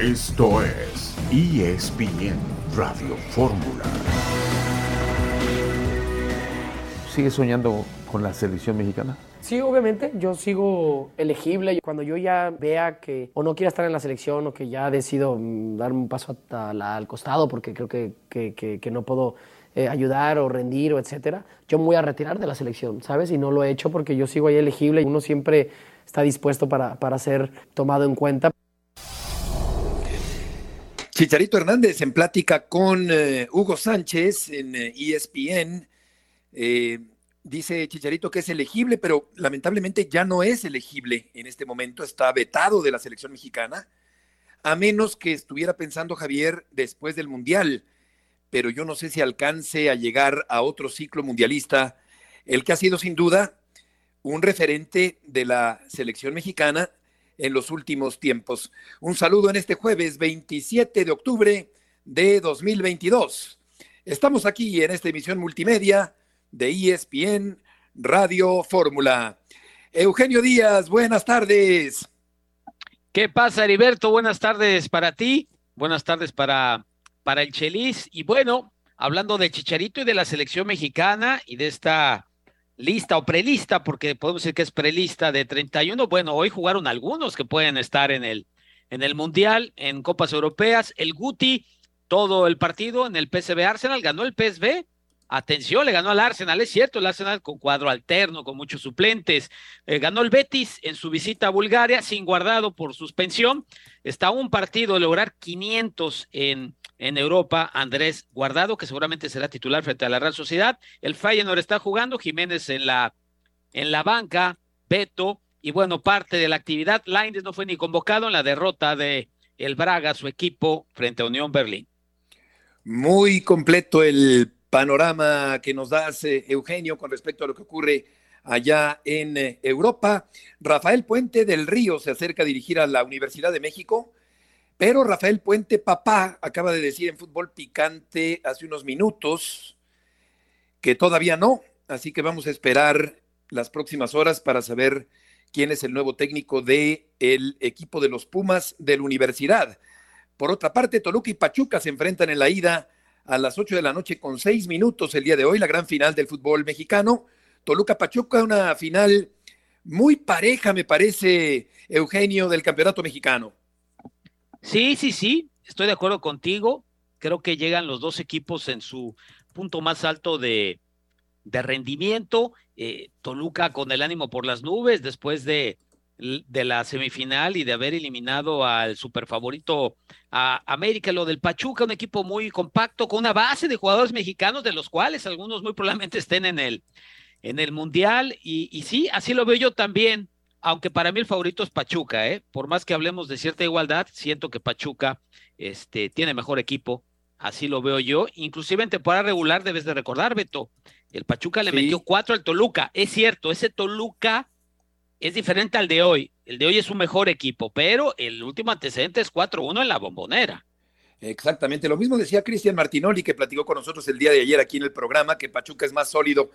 Esto es ESPN Radio Fórmula. ¿Sigue soñando con la selección mexicana? Sí, obviamente, yo sigo elegible. Cuando yo ya vea que o no quiera estar en la selección o que ya decido mm, dar un paso al costado porque creo que, que, no puedo eh, ayudar o rendir o etcétera, yo me voy a retirar de la selección, ¿sabes? Y no lo he hecho porque yo sigo ahí elegible y uno siempre está dispuesto para, para ser tomado en cuenta. Chicharito Hernández en plática con eh, Hugo Sánchez en ESPN. Eh, e dice Chicharito que es elegible, pero lamentablemente ya no es elegible en este momento, está vetado de la selección mexicana, a menos que estuviera pensando Javier después del Mundial, pero yo no sé si alcance a llegar a otro ciclo mundialista, el que ha sido sin duda un referente de la selección mexicana en los últimos tiempos. Un saludo en este jueves 27 de octubre de 2022. Estamos aquí en esta emisión multimedia de ESPN Radio Fórmula. Eugenio Díaz, buenas tardes. ¿Qué pasa, Heriberto? Buenas tardes para ti, buenas tardes para, para el Chelis. Y bueno, hablando de Chicharito y de la selección mexicana y de esta lista o prelista, porque podemos decir que es prelista de 31. Bueno, hoy jugaron algunos que pueden estar en el, en el Mundial, en Copas Europeas. El Guti, todo el partido en el PSV Arsenal, ganó el PSV. Atención, le ganó al Arsenal, es cierto, el Arsenal con cuadro alterno, con muchos suplentes. Eh, ganó el Betis en su visita a Bulgaria, sin guardado por suspensión. Está un partido de lograr 500 en en Europa, Andrés Guardado, que seguramente será titular frente a la Real Sociedad. El Feyenoord está jugando, Jiménez en la, en la banca, Beto, y bueno, parte de la actividad. Lainez no fue ni convocado en la derrota de el Braga, su equipo, frente a Unión Berlín. Muy completo el panorama que nos das, Eugenio, con respecto a lo que ocurre allá en eh, Europa. Rafael Puente del Río se acerca a dirigir a la Universidad de México pero Rafael Puente, papá, acaba de decir en fútbol picante hace unos minutos que todavía no, así que vamos a esperar las próximas horas para saber quién es el nuevo técnico del el equipo de los Pumas de la universidad. Por otra parte, Toluca y Pachuca se enfrentan en la ida a las 8 de la noche con seis minutos el día de hoy, la gran final del fútbol mexicano. Toluca-Pachuca, una final muy pareja, me parece, Eugenio, del campeonato mexicano. Sí, sí, sí, estoy de acuerdo contigo. Creo que llegan los dos equipos en su punto más alto de, de rendimiento. Eh, Toluca con el ánimo por las nubes después de, de la semifinal y de haber eliminado al superfavorito a América. Lo del Pachuca, un equipo muy compacto con una base de jugadores mexicanos, de los cuales algunos muy probablemente estén en el, en el Mundial. Y, y sí, así lo veo yo también aunque para mí el favorito es Pachuca, ¿eh? Por más que hablemos de cierta igualdad, siento que Pachuca este, tiene mejor equipo, así lo veo yo. Inclusive en temporada regular debes de recordar, Beto, el Pachuca le metió cuatro al Toluca. Es cierto, ese Toluca es diferente al de hoy. El de hoy es un mejor equipo, pero el último antecedente es 4-1 en la bombonera. Exactamente, lo mismo decía Cristian Martinoli, que platicó con nosotros el día de ayer aquí en el programa, que Pachuca es más sólido.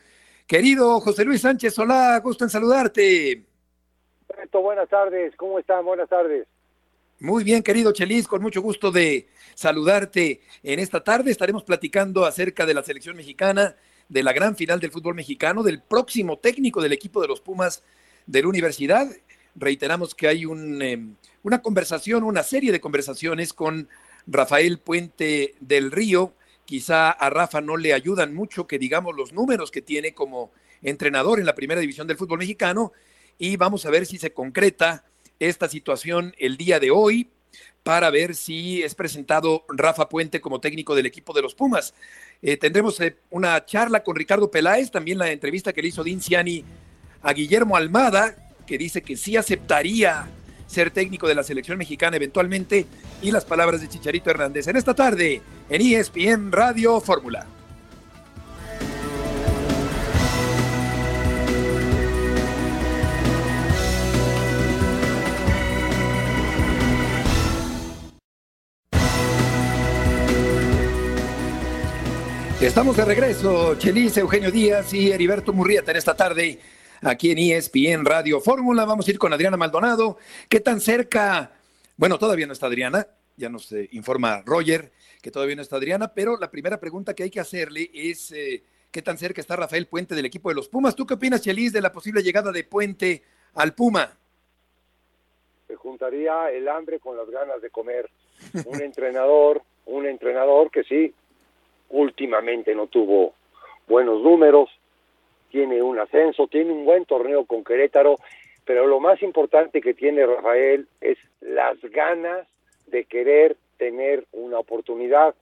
Querido José Luis Sánchez, hola, gusto en saludarte buenas tardes. ¿Cómo están? Buenas tardes. Muy bien, querido Chelis, con mucho gusto de saludarte en esta tarde. Estaremos platicando acerca de la selección mexicana, de la gran final del fútbol mexicano, del próximo técnico del equipo de los Pumas de la universidad. Reiteramos que hay un, em, una conversación, una serie de conversaciones con Rafael Puente del Río. Quizá a Rafa no le ayudan mucho que digamos los números que tiene como entrenador en la primera división del fútbol mexicano, y vamos a ver si se concreta esta situación el día de hoy para ver si es presentado Rafa Puente como técnico del equipo de los Pumas. Eh, tendremos eh, una charla con Ricardo Peláez, también la entrevista que le hizo Ciani a Guillermo Almada, que dice que sí aceptaría ser técnico de la selección mexicana eventualmente, y las palabras de Chicharito Hernández en esta tarde en ESPN Radio Fórmula. Estamos de regreso, Chelis, Eugenio Díaz y Heriberto Murrieta en esta tarde aquí en ESPN Radio Fórmula. Vamos a ir con Adriana Maldonado. ¿Qué tan cerca? Bueno, todavía no está Adriana. ya nos eh, informa Roger que todavía no está Adriana, pero la primera pregunta que hay que hacerle es eh, qué tan cerca está Rafael Puente del equipo de los Pumas. ¿Tú qué opinas, Chelis, de la posible llegada de Puente al Puma? Se juntaría el hambre con las ganas de comer. Un entrenador, un entrenador que sí, últimamente no tuvo buenos números, tiene un ascenso, tiene un buen torneo con Querétaro, pero lo más importante que tiene Rafael es las ganas de querer tener una oportunidad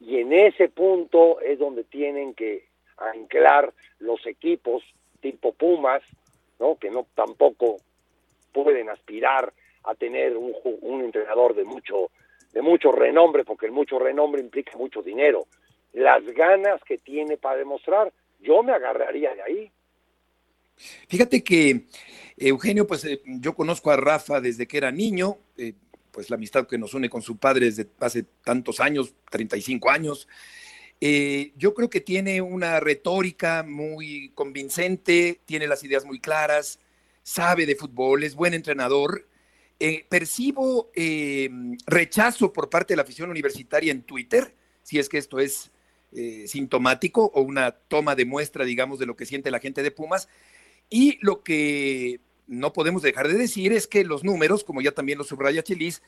y en ese punto es donde tienen que anclar los equipos tipo Pumas, ¿no? que no tampoco pueden aspirar a tener un, un entrenador de mucho de mucho renombre, porque el mucho renombre implica mucho dinero. Las ganas que tiene para demostrar, yo me agarraría de ahí. Fíjate que, Eugenio, pues eh, yo conozco a Rafa desde que era niño, eh, pues la amistad que nos une con su padre desde hace tantos años, 35 años. Eh, yo creo que tiene una retórica muy convincente, tiene las ideas muy claras, sabe de fútbol, es buen entrenador. percibo rechazo por parte de la afición universitaria en Twitter, si es que esto es sintomático o una toma de muestra, digamos, de lo que siente la gente de Pumas. Y lo que no podemos dejar de decir es que los números, como ya también lo subraya Chelis,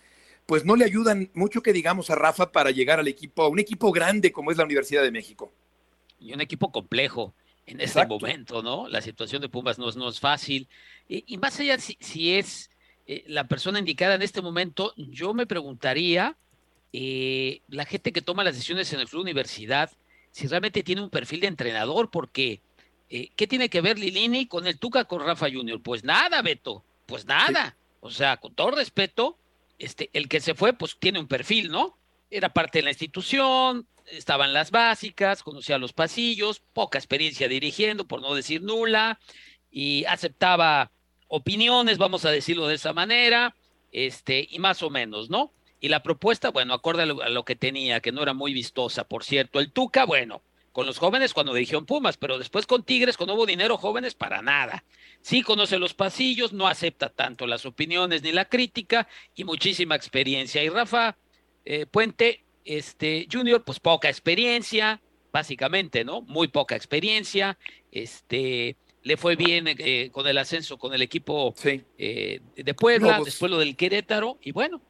pues no le ayudan mucho que digamos a Rafa para llegar al equipo, a un equipo grande como es la Universidad de México. Y un equipo complejo en este momento, ¿no? La situación de Pumas no es, no es fácil. Y, más allá si, si es eh, la persona indicada en este momento, yo me preguntaría, eh, la gente que toma las decisiones en el club universidad, si realmente tiene un perfil de entrenador, porque eh, ¿Qué tiene que ver Lilini con el Tuca con Rafa Junior? Pues nada, Beto, pues nada. O sea, con todo respeto, este, el que se fue, pues tiene un perfil, ¿no? Era parte de la institución, estaban las básicas, conocía los pasillos, poca experiencia dirigiendo, por no decir nula, y aceptaba opiniones, vamos a decirlo de esa manera, este, y más o menos, ¿no? Y la propuesta, bueno, acorde a lo que tenía, que no era muy vistosa, por cierto. El Tuca, bueno, con los jóvenes cuando dirigió en Pumas, pero después con Tigres, con Nuevo Dinero, jóvenes para nada. Sí conoce los pasillos, no acepta tanto las opiniones ni la crítica y muchísima experiencia. Y Rafa eh, Puente, este Junior, pues poca experiencia, básicamente, ¿no? Muy poca experiencia. Este le fue bien eh, con el ascenso con el equipo eh, de Puebla, después lo del Querétaro, y bueno,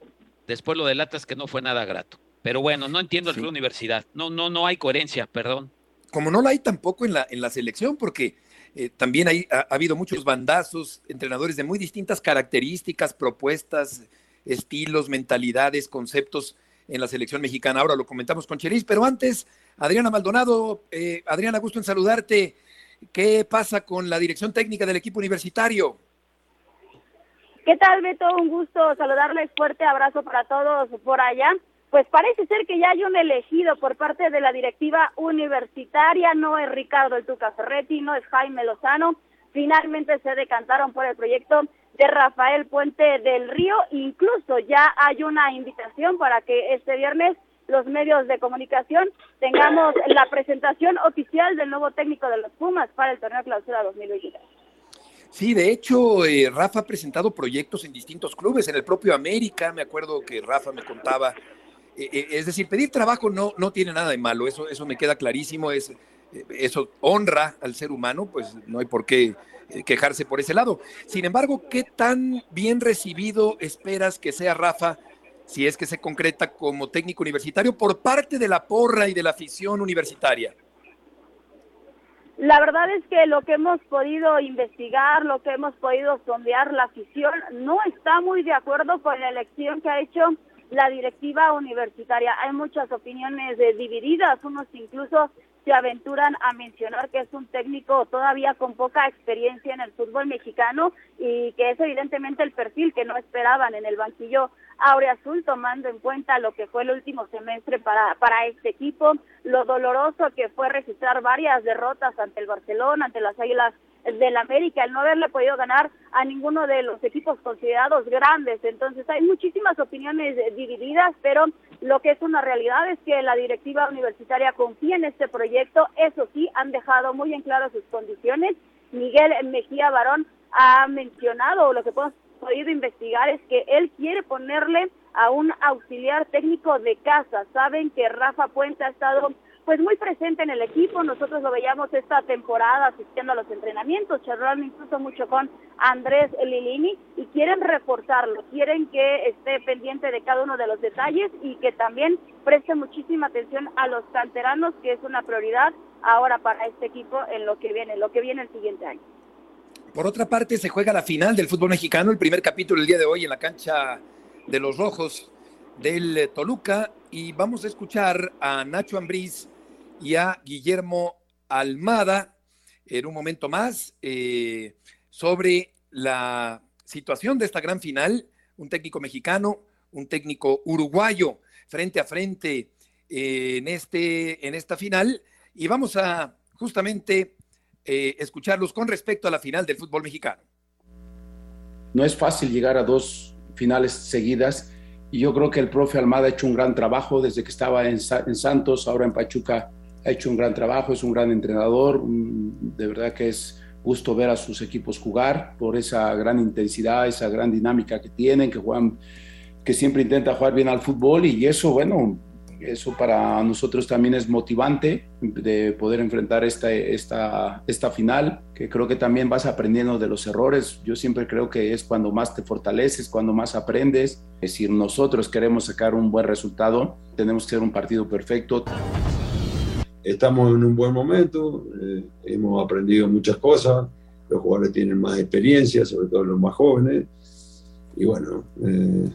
después lo del Atlas que no fue nada grato. Pero bueno, no entiendo el universidad. No, no, no hay coherencia, perdón como no la hay tampoco en la, en la selección, porque eh, también hay, ha, habido muchos bandazos, entrenadores de muy distintas características, propuestas, estilos, mentalidades, conceptos en la selección mexicana. Ahora lo comentamos con Cheris, pero antes, Adriana Maldonado, eh, Adriana, gusto en saludarte. ¿Qué pasa con la dirección técnica del equipo universitario? ¿Qué tal, Beto? Un gusto saludarles. Fuerte abrazo para todos por allá pues parece ser que ya hay un elegido por parte de la directiva universitaria, no es Ricardo el Tuca Ferretti, no es Jaime Lozano, finalmente se decantaron por el proyecto de Rafael Puente del Río, incluso ya hay una invitación para que este viernes los medios de comunicación tengamos la presentación oficial del nuevo técnico de los Pumas para el torneo clausura 2023. Sí, de hecho, eh, Rafa ha presentado proyectos en distintos clubes, en el propio América, me acuerdo que Rafa me contaba eh, eh, es decir, pedir trabajo no, no tiene nada de malo, eso, eso me queda clarísimo, es, eso honra al ser humano, pues no hay por qué quejarse por ese lado. Sin embargo, ¿qué tan bien recibido esperas que sea Rafa, si es que se concreta como técnico universitario, por parte de la porra y de la afición universitaria? La verdad es que lo que hemos podido investigar, lo que hemos podido sondear, la afición no está muy de acuerdo con la elección que ha hecho la directiva universitaria. Hay muchas opiniones divididas, unos incluso se aventuran a mencionar que es un técnico todavía con poca experiencia en el fútbol mexicano y que es evidentemente el perfil que no esperaban en el banquillo Aurea Azul, tomando en cuenta lo que fue el último semestre para, para este equipo, lo doloroso que fue registrar varias derrotas ante el Barcelona, ante las Águilas del América, el no haberle podido ganar a ninguno de los equipos considerados grandes. Entonces hay muchísimas opiniones divididas, pero lo que es una realidad es que la directiva universitaria confía en este proyecto. Eso sí, han dejado muy en claro sus condiciones. Miguel Mejía Barón ha mencionado, lo que podido investigar es que él quiere ponerle a un auxiliar técnico de casa. Saben que Rafa Puente ha estado pues muy presente en el equipo. Nosotros lo veíamos esta temporada asistiendo a los entrenamientos, charlando incluso mucho con Andrés Lilini y quieren reforzarlo, quieren que esté pendiente de cada uno de los detalles y que también preste muchísima atención a los canteranos, que es una prioridad ahora para este equipo en lo que viene, lo que viene el siguiente año. Por otra parte, se juega la final del fútbol mexicano, el primer capítulo el día de hoy en la cancha de los Rojos del Toluca. Y vamos a escuchar a Nacho Ambriz y a Guillermo Almada en un momento más eh, sobre la situación de esta gran final, un técnico mexicano, un técnico uruguayo frente a frente eh, en, este, en esta final. Y vamos a justamente eh, escucharlos con respecto a la final del fútbol mexicano. No es fácil llegar a dos finales seguidas y yo creo que el profe Almada ha hecho un gran trabajo desde que estaba en, en Santos, ahora en Pachuca ha hecho un gran trabajo, es un gran entrenador, de verdad que es gusto ver a sus equipos jugar por esa gran intensidad, esa gran dinámica que tienen, que juegan, que siempre intenta jugar bien al fútbol y eso, bueno, eso para nosotros también es motivante de poder enfrentar esta, esta, esta final, que creo que también vas aprendiendo de los errores. Yo siempre creo que es cuando más te fortaleces, cuando más aprendes. Es decir, nosotros queremos sacar un buen resultado, tenemos que ser un partido perfecto estamos en un buen momento, eh, hemos aprendido muchas cosas, los jugadores tienen más experiencia, sobre todo los más jóvenes, y bueno, eh,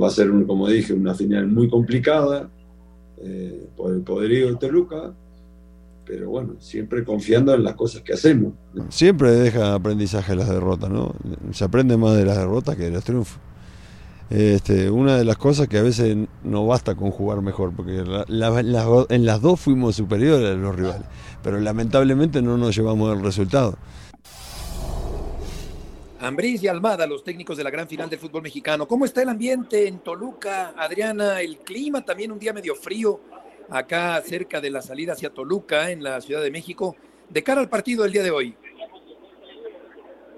va a ser, como dije, una final muy complicada eh, por el poderío de Toluca, pero bueno, siempre confiando en las cosas que hacemos. Siempre deja aprendizaje las derrotas, ¿no? Se aprende más de las derrotas que de los triunfos. Este, una de las cosas que a veces no basta con jugar mejor, porque en las dos fuimos superiores a los rivales, pero lamentablemente no nos llevamos el resultado. Ambriz y Almada, los técnicos de la gran final del fútbol mexicano. ¿Cómo está el ambiente en Toluca, Adriana? El clima también un día medio frío acá cerca de la salida hacia Toluca, en la Ciudad de México, de cara al partido del día de hoy.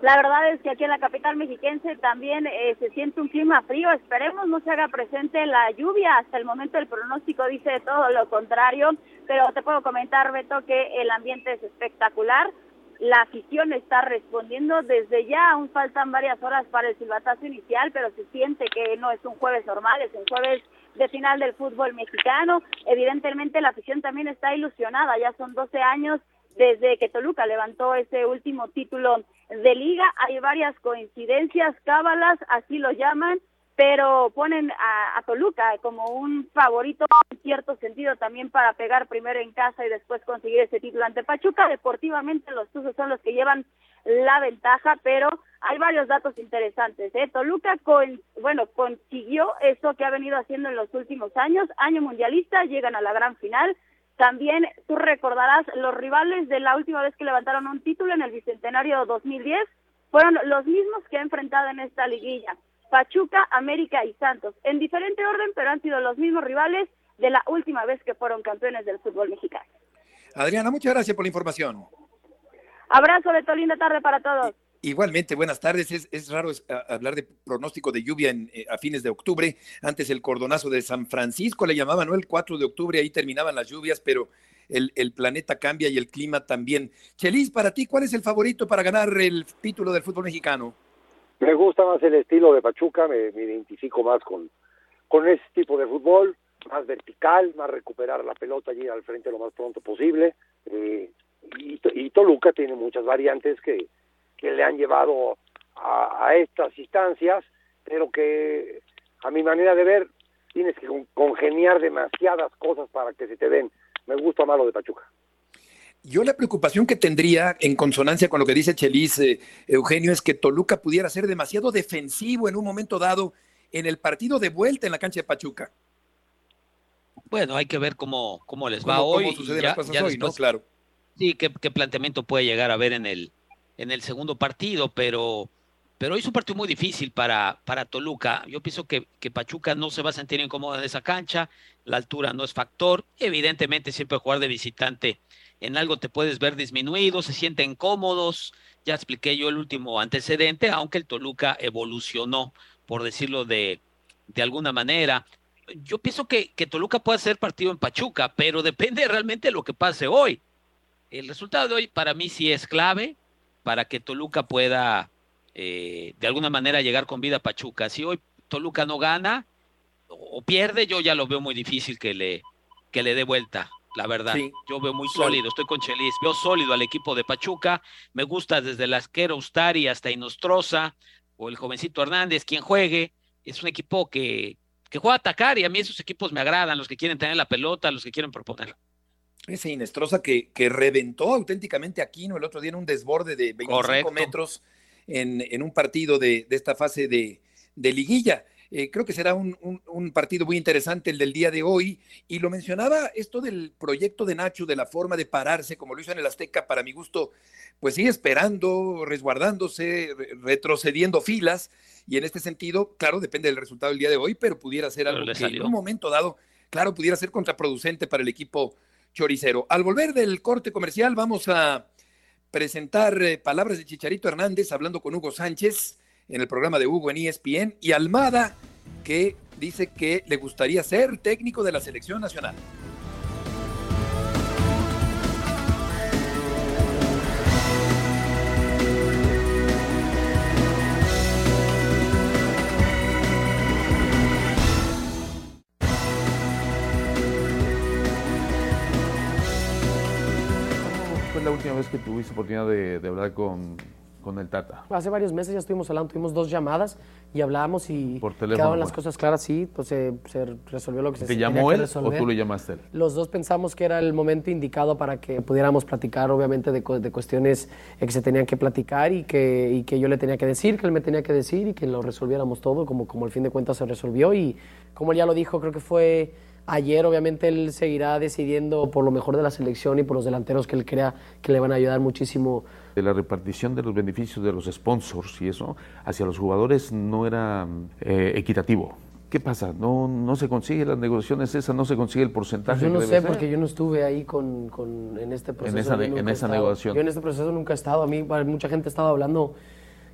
La verdad es que aquí en la capital mexiquense también eh, se siente un clima frío. Esperemos no se haga presente la lluvia. Hasta el momento el pronóstico dice todo lo contrario. Pero te puedo comentar, Beto, que el ambiente es espectacular. La afición está respondiendo desde ya. Aún faltan varias horas para el silbatazo inicial, pero se siente que no es un jueves normal, es un jueves de final del fútbol mexicano. Evidentemente la afición también está ilusionada. Ya son 12 años desde que Toluca levantó ese último título de liga. Hay varias coincidencias, cábalas, así lo llaman, pero ponen a, Toluca como un favorito en cierto sentido también para pegar primero en casa y después conseguir ese título ante Pachuca. Deportivamente los Tuzos son los que llevan la ventaja, pero hay varios datos interesantes. ¿eh? Toluca con, bueno, consiguió eso que ha venido haciendo en los últimos años, año mundialista, llegan a la gran final, también tú recordarás, los rivales de la última vez que levantaron un título en el Bicentenario 2010 fueron los mismos que ha enfrentado en esta liguilla. Pachuca, América y Santos. En diferente orden, pero han sido los mismos rivales de la última vez que fueron campeones del fútbol mexicano. Adriana, muchas gracias por la información. Abrazo, Beto, linda tarde para todos. Igualmente, buenas tardes. Es, raro hablar de pronóstico de lluvia eh, a fines de octubre. Antes el cordonazo de San Francisco le llamaban, ¿no? El 4 de octubre, ahí terminaban las lluvias, pero el, planeta cambia y el clima también. Chelis, para ti, ¿cuál es el favorito para ganar el título del fútbol mexicano? Me gusta más el estilo de Pachuca, me, identifico más con, con ese tipo de fútbol, más vertical, más recuperar la pelota y ir al frente lo más pronto posible. Eh, y Toluca tiene muchas variantes que que le han llevado a, estas instancias, pero que a mi manera de ver tienes que congeniar demasiadas cosas para que se te den. Me gusta más lo de Pachuca. Yo la preocupación que tendría en consonancia con lo que dice Chelis, eh, Eugenio, es que Toluca pudiera ser demasiado defensivo en un momento dado en el partido de vuelta en la cancha de Pachuca. Bueno, hay que ver cómo, cómo les va hoy. Cómo suceden las cosas hoy, ¿no? Claro. Sí, qué, qué planteamiento puede llegar a ver en el, en el segundo partido, pero, pero hizo un partido muy difícil para, para Toluca. Yo pienso que, que, Pachuca no se va a sentir incómodo en esa cancha, la altura no es factor, evidentemente siempre jugar de visitante en algo te puedes ver disminuido, se sienten cómodos. Ya expliqué yo el último antecedente, aunque el Toluca evolucionó, por decirlo de, de alguna manera. Yo pienso que, que Toluca puede ser partido en Pachuca, pero depende realmente de lo que pase hoy. El resultado de hoy para mí sí es clave para que Toluca pueda eh, de alguna manera llegar con vida a Pachuca. Si hoy Toluca no gana o pierde, yo ya lo veo muy difícil que le, que le dé vuelta la verdad. Yo veo muy sólido, estoy con Chelis, veo sólido al equipo de Pachuca, me gusta desde el asquero Ustari hasta Inostroza o el jovencito Hernández, quien juegue, es un equipo que, que juega a atacar y a mí esos equipos me agradan, los que quieren tener la pelota, los que quieren proponer. Ese Inestrosa que, que reventó auténticamente a Aquino el otro día en un desborde de 25 metros en, en, un partido de, de esta fase de, de liguilla. Eh, creo que será un, partido muy interesante el del día de hoy. Y lo mencionaba esto del proyecto de Nacho, de la forma de pararse, como lo hizo en el Azteca, para mi gusto, pues sigue esperando, resguardándose, retrocediendo filas. Y en este sentido, claro, depende del resultado del día de hoy, pero pudiera ser algo que en un momento dado, claro, pudiera ser contraproducente para el equipo choricero. Al volver del corte comercial, vamos a presentar eh, palabras de Chicharito Hernández hablando con Hugo Sánchez en el programa de Hugo en ESPN, y Almada, que dice que le gustaría ser técnico de la selección nacional. ¿Cuándo fue la última vez que tuviste oportunidad de hablar con, con el Tata? Hace varios meses ya estuvimos hablando, tuvimos dos llamadas y hablábamos y quedaban las cosas claras, sí, pues se, resolvió lo que se ¿Te llamó él o tú le llamaste él? Los dos pensamos que era el momento indicado para que pudiéramos platicar, obviamente, de, de cuestiones que se tenían que platicar y que, y que yo le tenía que decir, que él me tenía que decir y que lo resolviéramos todo, como, como al fin de cuentas se resolvió y como él ya lo dijo, creo que fue Ayer obviamente él seguirá decidiendo por lo mejor de la selección y por los delanteros que él crea que le van a ayudar muchísimo. De la repartición de los beneficios de los sponsors y eso hacia los jugadores no era eh, equitativo. ¿Qué pasa? ¿No, ¿No se consigue las negociaciones esas? ¿No se consigue el porcentaje? Pues yo no sé, porque yo no estuve ahí con, con en este proceso. En esa, en esa negociación. Yo en este proceso nunca he estado. A mí, mucha gente ha estado hablando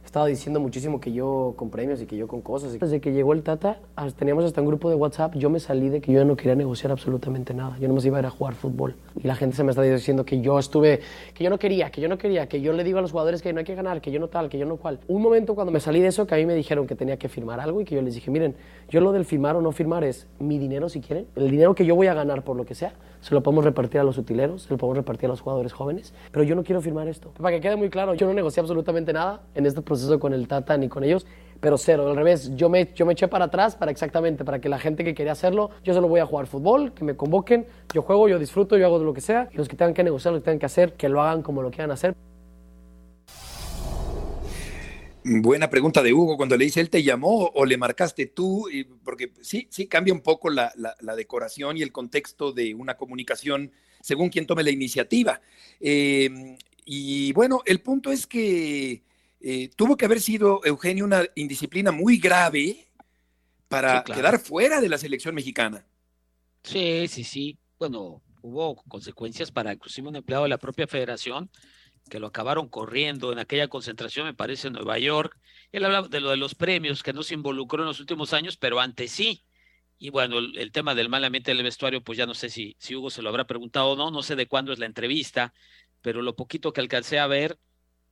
estaba diciendo muchísimo que yo con premios y que yo con cosas. Desde que llegó el Tata, teníamos hasta un grupo de WhatsApp, yo me salí de que yo no quería negociar absolutamente nada. Yo no me iba a ir a jugar fútbol. Y la gente se me está diciendo que yo estuve, que yo no quería, que yo no quería, que yo le digo a los jugadores que no hay que ganar, que yo no tal, que yo no cual. Un momento cuando me salí de eso, que a mí me dijeron que tenía que firmar algo y que yo les dije, miren, yo lo del firmar o no firmar es mi dinero si quieren, el dinero que yo voy a ganar por lo que sea, se lo podemos repartir a los utileros, se lo podemos repartir a los jugadores jóvenes, pero yo no quiero firmar esto. Para que quede muy claro, yo no negocié absolutamente nada en este proceso con el Tata ni con ellos, pero cero, al revés, yo me, yo me eché para atrás para exactamente, para que la gente que quería hacerlo, yo solo voy a jugar fútbol, que me convoquen, yo juego, yo disfruto, yo hago lo que sea, y los que tengan que negociar, lo que tengan que hacer, que lo hagan como lo quieran hacer. Buena pregunta de Hugo, cuando le dice, ¿él te llamó o le marcaste tú? Porque sí, sí cambia un poco la, la, decoración y el contexto de una comunicación según quien tome la iniciativa. Eh, y bueno, el punto es que eh, tuvo que haber sido, Eugenio, una indisciplina muy grave para quedar fuera de la selección mexicana. Sí, sí, sí. Bueno, hubo consecuencias para inclusive un empleado de la propia federación que lo acabaron corriendo en aquella concentración, me parece, en Nueva York. Él hablaba de lo de los premios, que no se involucró en los últimos años, pero antes sí. Y bueno, el, tema del mal ambiente del vestuario, pues ya no sé si, si Hugo se lo habrá preguntado o no, no sé de cuándo es la entrevista, pero lo poquito que alcancé a ver,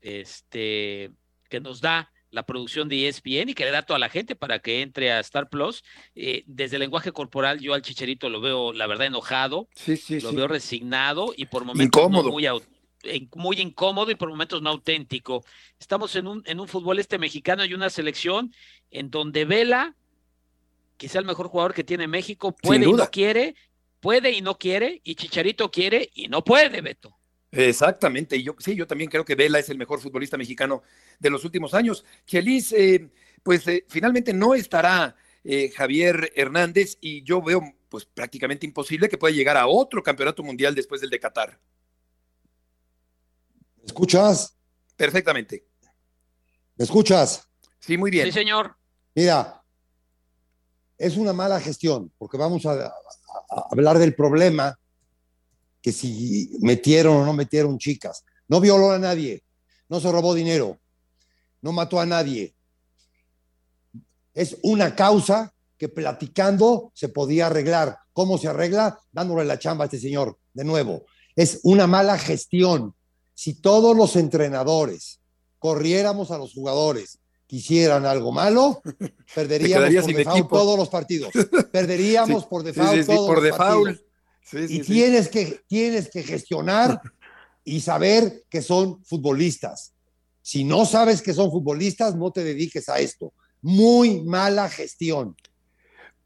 este, que nos da la producción de ESPN y que le da a toda la gente para que entre a Star Plus. Eh, desde el lenguaje corporal, yo al Chicharito lo veo, la verdad, enojado, sí, sí, lo veo resignado y por momentos muy, muy incómodo y por momentos no auténtico. Estamos en un, en un fútbol este mexicano y una selección en donde Vela, quizá el mejor jugador que tiene México, puede y no quiere, puede y no quiere, y Chicharito quiere y no puede, Beto. Exactamente, y yo sí, yo también creo que Vela es el mejor futbolista mexicano de los últimos años. Chelis, eh, pues eh, finalmente no estará eh, Javier Hernández y yo veo pues prácticamente imposible que pueda llegar a otro campeonato mundial después del de Qatar. ¿Me escuchas? Perfectamente. ¿Me escuchas? Sí, muy bien. Sí, señor. Mira, es una mala gestión, porque vamos a hablar del problema que si metieron o no metieron chicas. No violó a nadie, no se robó dinero, no mató a nadie. Es una causa que platicando se podía arreglar. ¿Cómo se arregla? Dándole la chamba a este señor, de nuevo. Es una mala gestión. Si todos los entrenadores corriéramos a los jugadores, quisieran algo malo, perderíamos por default todos los partidos. Perderíamos Sí, por default sí, sí, todos por los default. partidos. Y tienes, que, tienes que gestionar y saber que son futbolistas. Si no sabes que son futbolistas, no te dediques a esto. Muy mala gestión.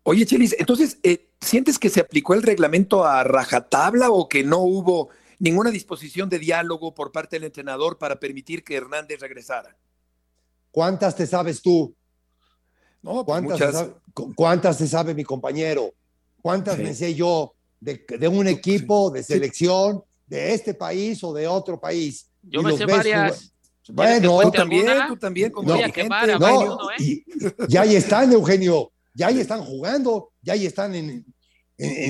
Oye, Chelis, entonces, eh, ¿sientes que se aplicó el reglamento a rajatabla o que no hubo ninguna disposición de diálogo por parte del entrenador para permitir que Hernández regresara? ¿Cuántas te sabes tú? No, pues ¿Cuántas, te sabe, cu- cuántas te sabe mi compañero? ¿Cuántas Sí. me sé yo de, de un equipo, de selección, de este país o de otro país? Yo Y me sé varias. jugar- ¿Quieres que Bueno, cuente también, alguna? tú también, como no, varios, ¿no, eh? y- ya ahí están, Eugenio, ya ahí están jugando, ya ahí están en, en-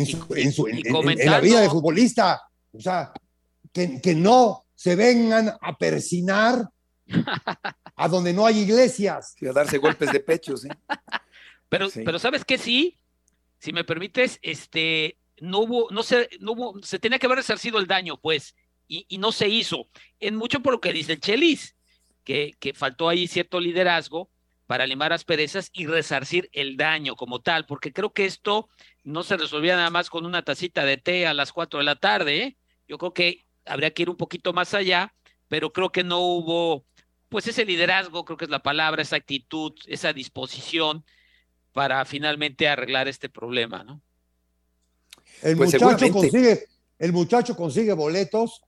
en su- en su- en- y en- en la vida de futbolista. O sea, que, que no se vengan a persinar a donde no hay iglesias. Sí, a darse golpes de pecho, sí. Pero, Sí. pero sabes que sí, si me permites, este, no hubo, no se, no hubo, se tenía que haber resarcido el daño, pues, y, y no se hizo. En mucho por lo que dice el Chelis, que, que faltó ahí cierto liderazgo para limar asperezas y resarcir el daño como tal, porque creo que esto no se resolvía nada más con una tacita de té a las cuatro de la tarde. ¿eh? Yo creo que habría que ir un poquito más allá, pero creo que no hubo, pues ese liderazgo, creo que es la palabra, esa actitud, esa disposición para finalmente arreglar este problema, ¿no? El Pues muchacho consigue, el muchacho consigue boletos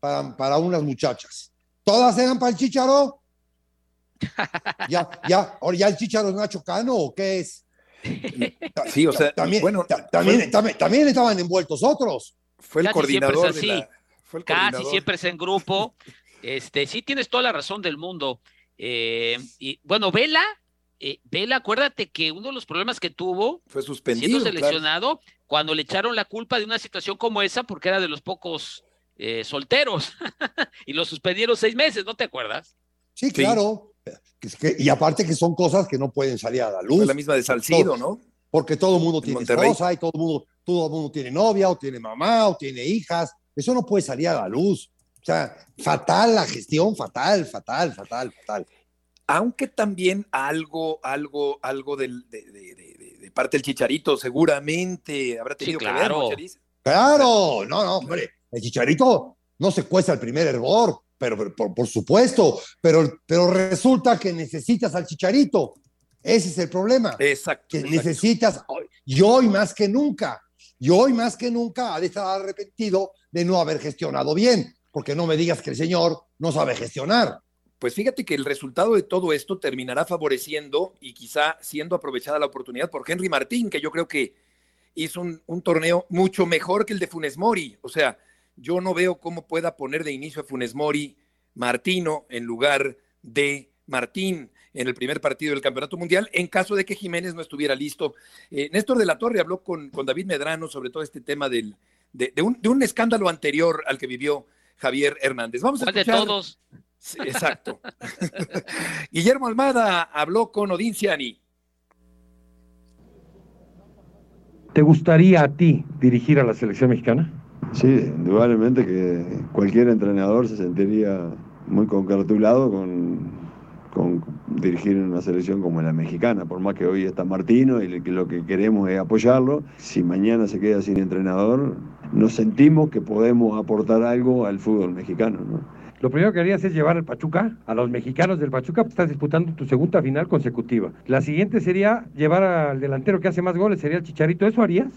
para, para unas muchachas. ¿Todas eran para el chicharo? Ya, ya, ahora ya el chicharo es Nacho Cano o qué es? Sí, o sea, también, bueno, también, también estaban envueltos otros. Fue el Casi siempre es coordinador así. la. Fue el Casi coordinador. siempre es en grupo. Este, sí tienes toda la razón del mundo. Eh, y bueno, Vela, eh, Vela, acuérdate que uno de los problemas que tuvo Fue siendo suspendido. claro. seleccionado, cuando le echaron la culpa de una situación como esa, porque era de los pocos eh, solteros, y lo suspendieron seis meses, ¿no te acuerdas? Sí, claro. Y aparte que son cosas que no pueden salir a la luz. Fue la misma de Salcido, ¿no? Porque todo el mundo En tiene Monterrey. esposa y todo el mundo, todo el mundo tiene novia o tiene mamá o tiene hijas. Eso no puede salir a la luz. O sea, fatal la gestión, fatal, fatal, fatal, fatal. Aunque también algo, algo, algo del, de, de- de- de- de parte del Chicharito seguramente habrá tenido que ver, claro. ¿no? Claro, no, no, hombre, el chicharito no se cuesta el primer hervor, pero, pero por, por supuesto, pero, pero resulta que necesitas al chicharito. Ese es el problema. Exacto. que exacto. necesitas, y hoy más que nunca, y hoy más que nunca ha de estar arrepentido de no haber gestionado bien, porque no me digas que el señor no sabe gestionar. Pues fíjate que el resultado de todo esto terminará favoreciendo y quizá siendo aprovechada la oportunidad por Henry Martín, que yo creo que hizo un, un torneo mucho mejor que el de Funes Mori. O sea, yo no veo cómo pueda poner de inicio a Funes Mori Martino en lugar de Martín en el primer partido del Campeonato Mundial, en caso de que Jiménez no estuviera listo. Eh, Néstor de la Torre habló con, con David Medrano sobre todo este tema del, de, de un, de un escándalo anterior al que vivió Javier Hernández. Vamos a ¿Cuál de escuchar- todos? Sí, exacto. Guillermo Almada habló con Odín Ciani. ¿Te gustaría a ti dirigir a la selección mexicana? Sí, indudablemente que cualquier entrenador se sentiría muy congratulado con, con dirigir una selección como la mexicana, por más que hoy está Martino y lo que- queremos es apoyarlo. Si mañana se queda sin entrenador, nos sentimos que podemos aportar algo al fútbol mexicano. ¿no? Lo primero que harías es llevar al Pachuca, a los mexicanos del Pachuca, estás disputando tu segunda final consecutiva. La siguiente sería llevar al delantero que hace más goles, sería el Chicharito. ¿Eso harías?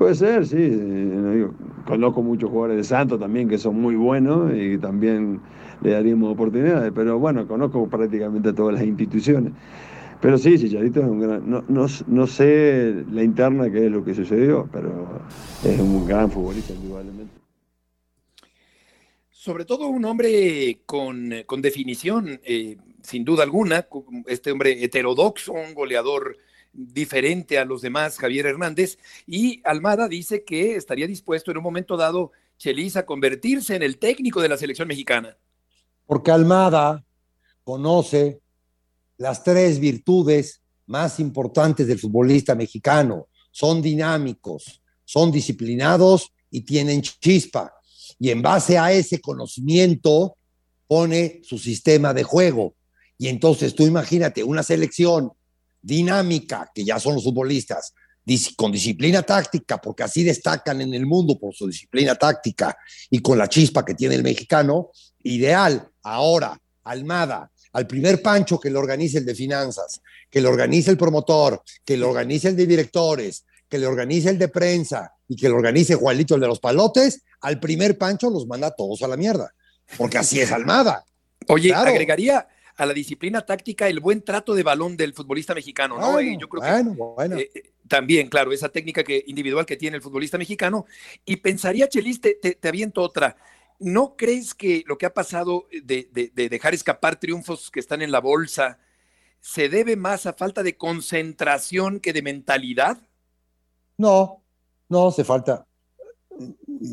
Puede ser, sí. eh, conozco muchos jugadores de Santos también que son muy buenos y también le daríamos oportunidades, pero bueno, conozco prácticamente todas las instituciones. Pero sí, Chicharito es un gran. No, no, no sé la interna qué es lo que sucedió, pero es un gran futbolista, indudablemente. Sobre todo un hombre con, con definición, eh, sin duda alguna, este hombre heterodoxo, un goleador diferente a los demás, Javier Hernández, y Almada dice que estaría dispuesto en un momento dado Chelis a convertirse en el técnico de la selección mexicana? Porque Almada conoce las tres virtudes más importantes del futbolista mexicano. Son dinámicos, son disciplinados y tienen chispa. Y en base a ese conocimiento pone su sistema de juego. Y entonces tú imagínate una selección dinámica, que ya son los futbolistas, con disciplina táctica, porque así destacan en el mundo por su disciplina táctica y con la chispa que tiene el mexicano, ideal. Ahora, Almada, al primer pancho que le organice el de finanzas, que le organice el promotor, que le organice el de directores, que le organice el de prensa y que le organice Juanito el de los palotes, al primer pancho los manda todos a la mierda, porque así es Almada. Oye, agregaría a la disciplina táctica el buen trato de balón del futbolista mexicano, ¿no? Bueno, Yo creo bueno, que bueno. eh, eh, también, claro, esa técnica que, individual que tiene el futbolista mexicano. Y pensaría, Chelis, te, te, te aviento otra. ¿No crees que lo que ha pasado de, de, de, dejar escapar triunfos que están en la bolsa se debe más a falta de concentración que de mentalidad? No, no hace falta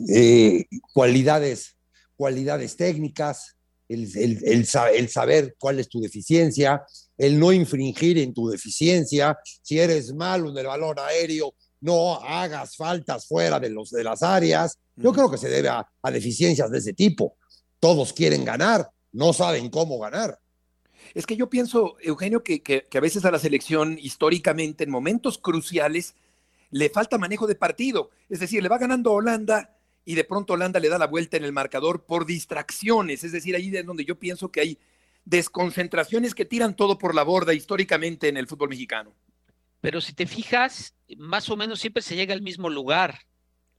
eh, cualidades, cualidades técnicas, el, el, el, saber cuál es tu deficiencia, el no infringir en tu deficiencia, si eres malo en el valor aéreo, no hagas faltas fuera de, los, de las áreas. Yo creo que se debe a, a deficiencias de ese tipo. Todos quieren ganar, no saben cómo ganar. Es que yo pienso, Eugenio, que, que, que, a veces a la selección, históricamente, en momentos cruciales, le falta manejo de partido. Es decir, le va ganando Holanda y de pronto Holanda le da la vuelta en el marcador por distracciones. Es decir, ahí es donde yo pienso que hay desconcentraciones que tiran todo por la borda históricamente en el fútbol mexicano. Pero si te fijas, más o menos siempre se llega al mismo lugar,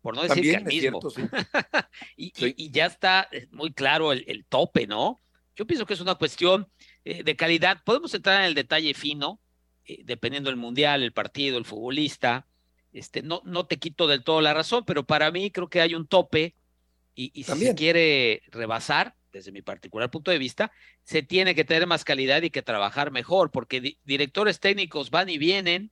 por no decir que al mismo. Cierto, sí. y, Sí. y, y, ya está muy claro el, el, tope, ¿no? Yo pienso que es una cuestión eh, de calidad. Podemos entrar en el detalle fino, eh, dependiendo del mundial, el partido, el futbolista. Este, no, no te quito del todo la razón, pero para mí creo que hay un tope y, y si se quiere rebasar, desde mi particular punto de vista, se tiene que tener más calidad y que trabajar mejor, porque di directores técnicos van y vienen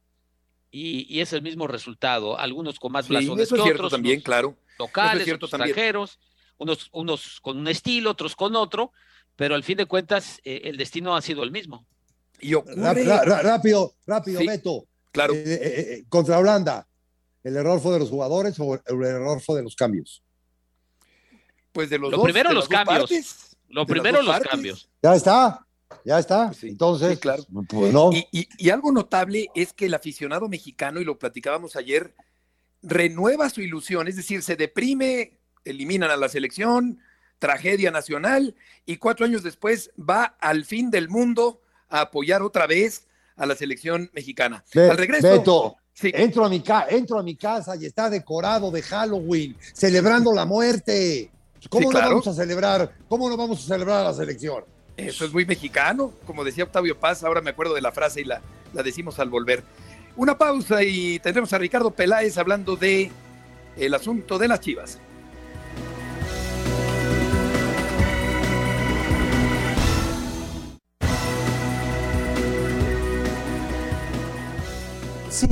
y, y, es el mismo resultado, algunos con más Sí, blasones eso es que cierto otros, también, claro. locales, Eso es cierto otros también. extranjeros, unos, unos con un estilo, otros con otro, pero al fin de cuentas eh, el destino ha sido el mismo. Y ocurre... rápido, rápido, Sí, Beto. Claro. Eh, eh, eh, contra Holanda, ¿el error fue de los jugadores o el error fue de los cambios? Pues de los Lo dos, primero de los cambios. partes, Lo primero los partes. cambios. Ya está, ya está. Pues sí, Entonces, sí, claro. pues no. Y, y- y algo notable es que el aficionado mexicano, y lo platicábamos ayer, renueva su ilusión, es decir, se deprime, eliminan a la selección, tragedia nacional, y cuatro años después va al fin del mundo a apoyar otra vez a la selección mexicana. Be- al regreso, Beto, sí, entro a, mi ca- entro a mi casa y está decorado de Halloween, celebrando la muerte. ¿Cómo Sí, no claro. vamos a celebrar? ¿Cómo no vamos a celebrar a la selección? eso es muy mexicano, como decía Octavio Paz, ahora me acuerdo de la frase y la, la decimos al volver. Una pausa y tendremos a Ricardo Peláez hablando de el asunto de las chivas. Sí,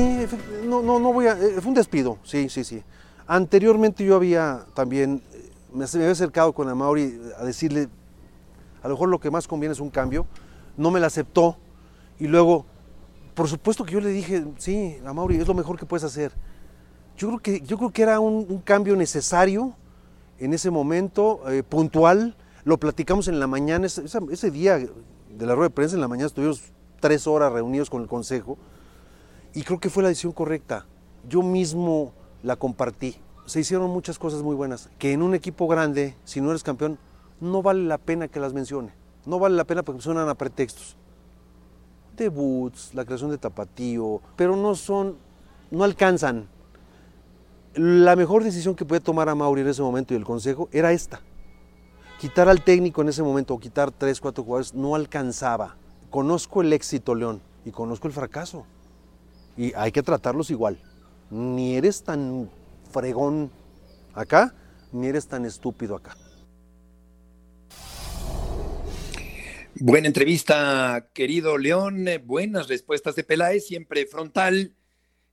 no, no, no voy a. eh, Fue un despido, sí, sí, sí. Anteriormente yo había también. eh, Me, había acercado con Amauri a decirle. A lo mejor lo que más conviene es un cambio. No me la aceptó. Y luego, por supuesto que yo le dije, sí, Amauri, es lo mejor que puedes hacer. Yo creo que, yo creo que era un, cambio necesario en ese momento, eh, puntual. Lo platicamos en la mañana, ese, ese día de la rueda de prensa, en la mañana estuvimos tres horas reunidos con el consejo. Y creo que fue la decisión correcta. Yo mismo la compartí. Se hicieron muchas cosas muy buenas. Que en un equipo grande, si no eres campeón, no vale la pena que las mencione. No vale la pena porque suenan a pretextos. Debuts, la creación de Tapatío, pero no son, no alcanzan. La mejor decisión que puede tomar a Mauri en ese momento y el consejo era esta. Quitar al técnico en ese momento o quitar tres, cuatro jugadores no alcanzaba. Conozco el éxito, León, y conozco el fracaso. Y hay que tratarlos igual. Ni eres tan fregón acá, ni eres tan estúpido acá. Buena entrevista, querido León. eh, Buenas respuestas de Peláez, siempre frontal,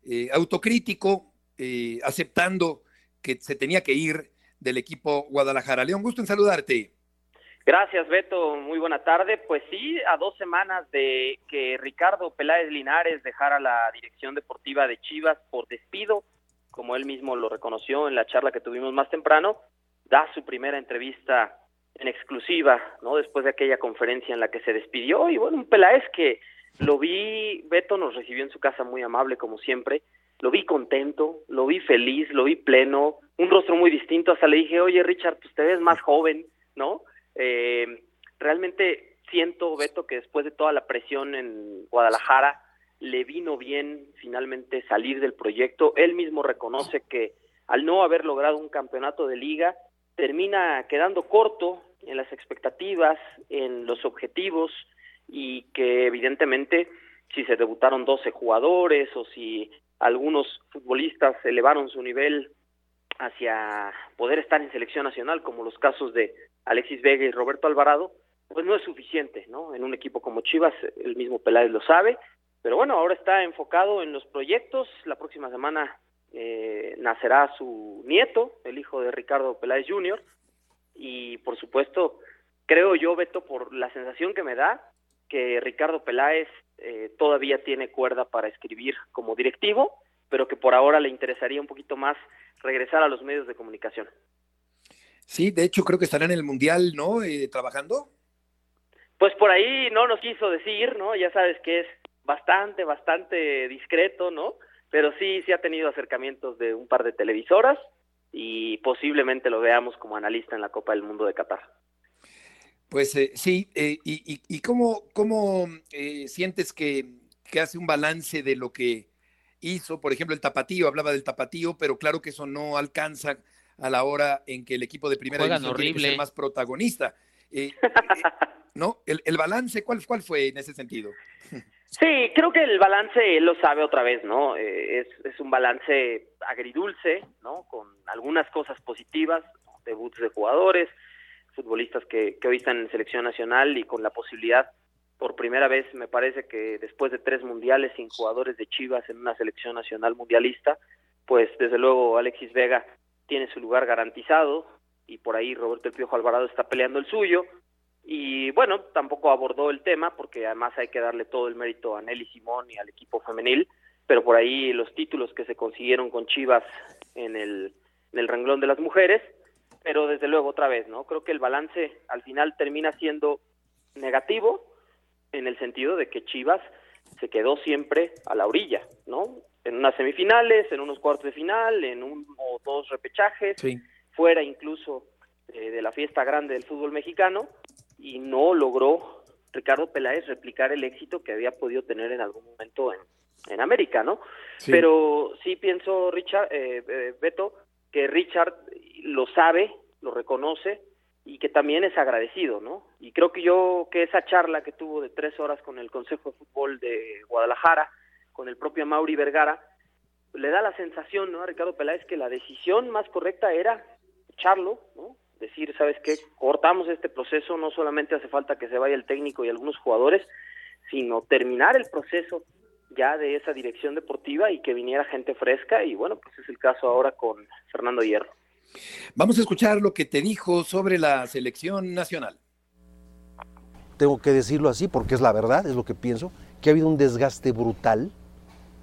eh, autocrítico, eh, aceptando que se tenía que ir del equipo Guadalajara. León, gusto en saludarte. Gracias, Beto. Muy buena tarde. Pues sí, a dos semanas de que Ricardo Peláez Linares dejara la dirección deportiva de Chivas por despido, como él mismo lo reconoció en la charla que tuvimos más temprano, da su primera entrevista en exclusiva, ¿no? Después de aquella conferencia en la que se despidió. Y bueno, un Peláez que lo vi, Beto nos recibió en su casa muy amable, como siempre. Lo vi contento, lo vi feliz, lo vi pleno, un rostro muy distinto. Hasta le dije, oye, Richard, pues te más joven, ¿no? Eh, realmente siento, Beto, que después de toda la presión en Guadalajara, le vino bien finalmente salir del proyecto. Él mismo reconoce que al no haber logrado un campeonato de liga, termina quedando corto en las expectativas, en los objetivos y que evidentemente si se debutaron 12 jugadores o si algunos futbolistas elevaron su nivel hacia poder estar en selección nacional, como los casos de Alexis Vega y Roberto Alvarado, pues no es suficiente, ¿no? En un equipo como Chivas, el mismo Peláez lo sabe, pero bueno, ahora está enfocado en los proyectos, la próxima semana eh, nacerá su nieto, el hijo de Ricardo Peláez Jr., y por supuesto, creo yo, Beto, por la sensación que me da, que Ricardo Peláez eh, todavía tiene cuerda para escribir como directivo, pero que por ahora le interesaría un poquito más regresar a los medios de comunicación. Sí, de hecho creo que estará en el Mundial, ¿no? Eh, trabajando. Pues por ahí no nos quiso decir, ¿no? Ya sabes que es bastante, bastante discreto, ¿no? Pero sí, sí ha tenido acercamientos de un par de televisoras y posiblemente lo veamos como analista en la Copa del Mundo de Qatar. Pues eh, sí, eh, y, y, cómo, cómo sientes que, que hace un balance de lo que hizo, por ejemplo, el tapatío, hablaba del tapatío, pero claro que eso no alcanza a la hora en que el equipo de primera división tiene que ser más protagonista. Eh, eh, ¿No? El, el, balance, ¿cuál, ¿cuál fue en ese sentido? Sí, creo que el balance él lo sabe otra vez, ¿no? Eh, es, es un balance agridulce, ¿no? Con algunas cosas positivas, debuts de jugadores, futbolistas que, que hoy están en selección nacional y con la posibilidad por primera vez, me parece que después de tres mundiales sin jugadores de Chivas en una selección nacional mundialista, pues desde luego Alexis Vega tiene su lugar garantizado y por ahí Roberto El Piojo Alvarado está peleando el suyo. Y bueno, tampoco abordó el tema porque además hay que darle todo el mérito a Nelly Simón y al equipo femenil, pero por ahí los títulos que se consiguieron con Chivas en el, en el renglón de las mujeres, pero desde luego otra vez, ¿no? Creo que el balance al final termina siendo negativo, en el sentido de que Chivas se quedó siempre a la orilla, ¿no? En unas semifinales, en unos cuartos de final, en uno o dos repechajes, fuera incluso eh, de la fiesta grande del fútbol mexicano, y no logró Ricardo Peláez replicar el éxito que había podido tener en algún momento en, en América, ¿no? Pero sí pienso, Richard, eh, eh, Beto, que Richard lo sabe, lo reconoce, y que también es agradecido, ¿no? Y creo que yo que esa charla que tuvo de tres horas con el Consejo de Fútbol de Guadalajara, con el propio Mauri Vergara, le da la sensación, ¿no? A Ricardo Peláez que la decisión más correcta era echarlo, ¿no? Decir, ¿sabes qué? Cortamos este proceso, no solamente hace falta que se vaya el técnico y algunos jugadores, sino terminar el proceso ya de esa dirección deportiva y que viniera gente fresca y bueno, pues es el caso ahora con Fernando Hierro. Vamos a escuchar lo que te dijo sobre la selección nacional. Tengo que decirlo así porque es la verdad, es lo que pienso, que ha habido un desgaste brutal,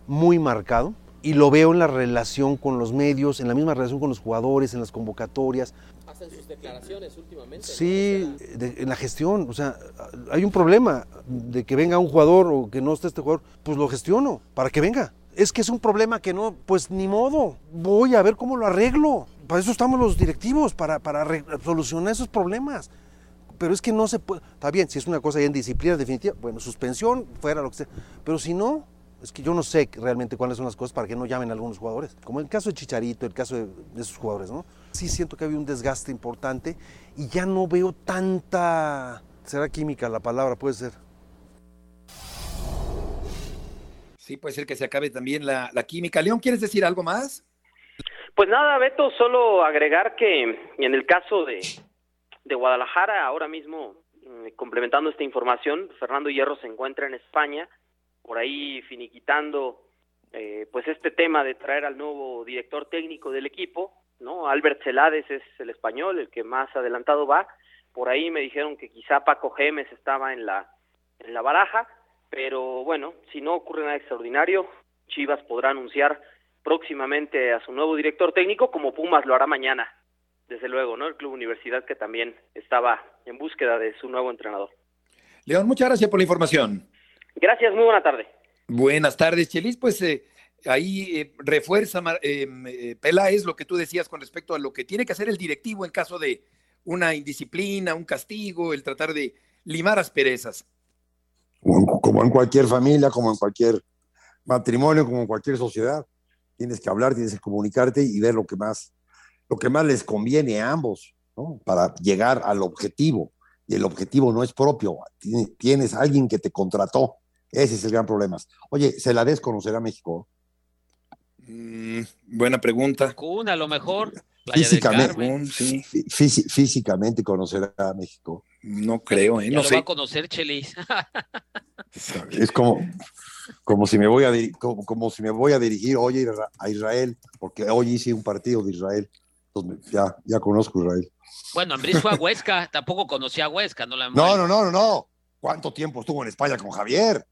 muy marcado, y lo veo en la relación con los medios, en la misma relación con los jugadores, en las convocatorias. Hasta en sus declaraciones últimamente. Sí, de, en la gestión, o sea, hay un problema de que venga un jugador o que no esté este jugador, pues lo gestiono para que venga. Es que es un problema que no, pues ni modo, voy a ver cómo lo arreglo para eso estamos los directivos, para, para solucionar esos problemas. Pero es que no se puede, está bien, si es una cosa ya en disciplina definitiva, bueno, suspensión, fuera lo que sea. Pero si no, es que yo no sé realmente cuáles son las cosas para que no llamen a algunos jugadores. Como el caso de Chicharito, el caso de, de esos jugadores, ¿no? Sí siento que había un desgaste importante y ya no veo tanta... ¿Será química la palabra? Puede ser. Sí, puede ser que se acabe también la, la química. León, ¿quieres decir algo más? Pues nada, Beto, solo agregar que en el caso de, de Guadalajara, ahora mismo, mm, complementando esta información, Fernando Hierro se encuentra en España, por ahí finiquitando eh, pues este tema de traer al nuevo director técnico del equipo, ¿no? Albert Celades es el español, el que más adelantado va. Por ahí me dijeron que quizá Paco Gemes estaba en la, en la baraja, pero bueno, si no ocurre nada extraordinario, Chivas podrá anunciar próximamente a su nuevo director técnico, como Pumas lo hará mañana, desde luego, ¿no? El Club Universidad que también estaba en búsqueda de su nuevo entrenador. León, muchas gracias por la información. Gracias, muy buena tarde. Buenas tardes, Chelis. Pues eh, ahí eh, refuerza eh, eh, Peláez lo que tú decías con respecto a lo que tiene que hacer el directivo en caso de una indisciplina, un castigo, el tratar de limar asperezas. Como en, como en cualquier familia, como en cualquier matrimonio, como en cualquier sociedad. Tienes que hablar, tienes que comunicarte y ver lo que más, lo que más les conviene a ambos, ¿no? Para llegar al objetivo. Y el objetivo no es propio. Tienes, tienes alguien que te contrató. Ese es el gran problema. Oye, ¿se la desconocerá México? Mm, buena pregunta. Cuna, a lo mejor. Físicamente. Sí, físi- físicamente conocerá a México. no creo, ¿eh? Ya No lo va sé. a conocer, Chelis. Es como, como, si me voy a como, como si me voy a dirigir hoy a Isra- a Israel, porque hoy hice un partido de Israel. Entonces, ya, ya conozco Israel. bueno, Ambriz fue a Huesca, tampoco conocía a Huesca, no la No, no, no, no, no. ¿Cuánto tiempo estuvo en España con Javier?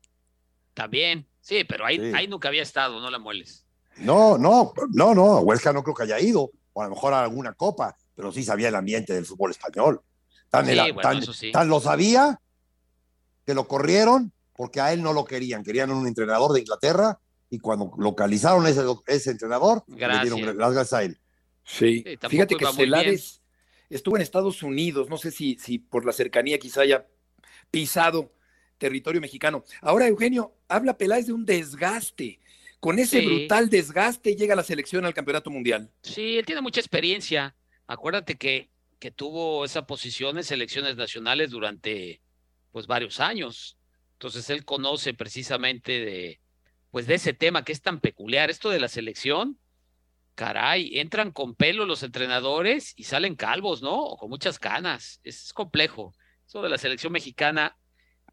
También, sí, pero ahí, Sí. ahí nunca había estado, no la mueles. No, no, no, no. A Huesca no creo que haya ido, o a lo mejor a alguna copa, pero sí sabía el ambiente del fútbol español. Tan, Sí, el- bueno, tan- sí. tan lo sabía que lo corrieron porque a él no lo querían. Querían un entrenador de Inglaterra y cuando localizaron ese, ese entrenador, le dieron las gracias a él. Sí. Sí, Fíjate que Celades estuvo en Estados Unidos. No sé si, si por la cercanía quizá haya pisado territorio mexicano. Ahora, Eugenio, habla Peláez de un desgaste. Con ese Sí. brutal desgaste llega la selección al campeonato mundial. Sí, él tiene mucha experiencia. Acuérdate que, que tuvo esa posición en selecciones nacionales durante pues varios años. Entonces él conoce precisamente de pues de ese tema que es tan peculiar. Esto de la selección, caray, entran con pelo los entrenadores y salen calvos, ¿no? O con muchas canas. Es complejo. Eso de la selección mexicana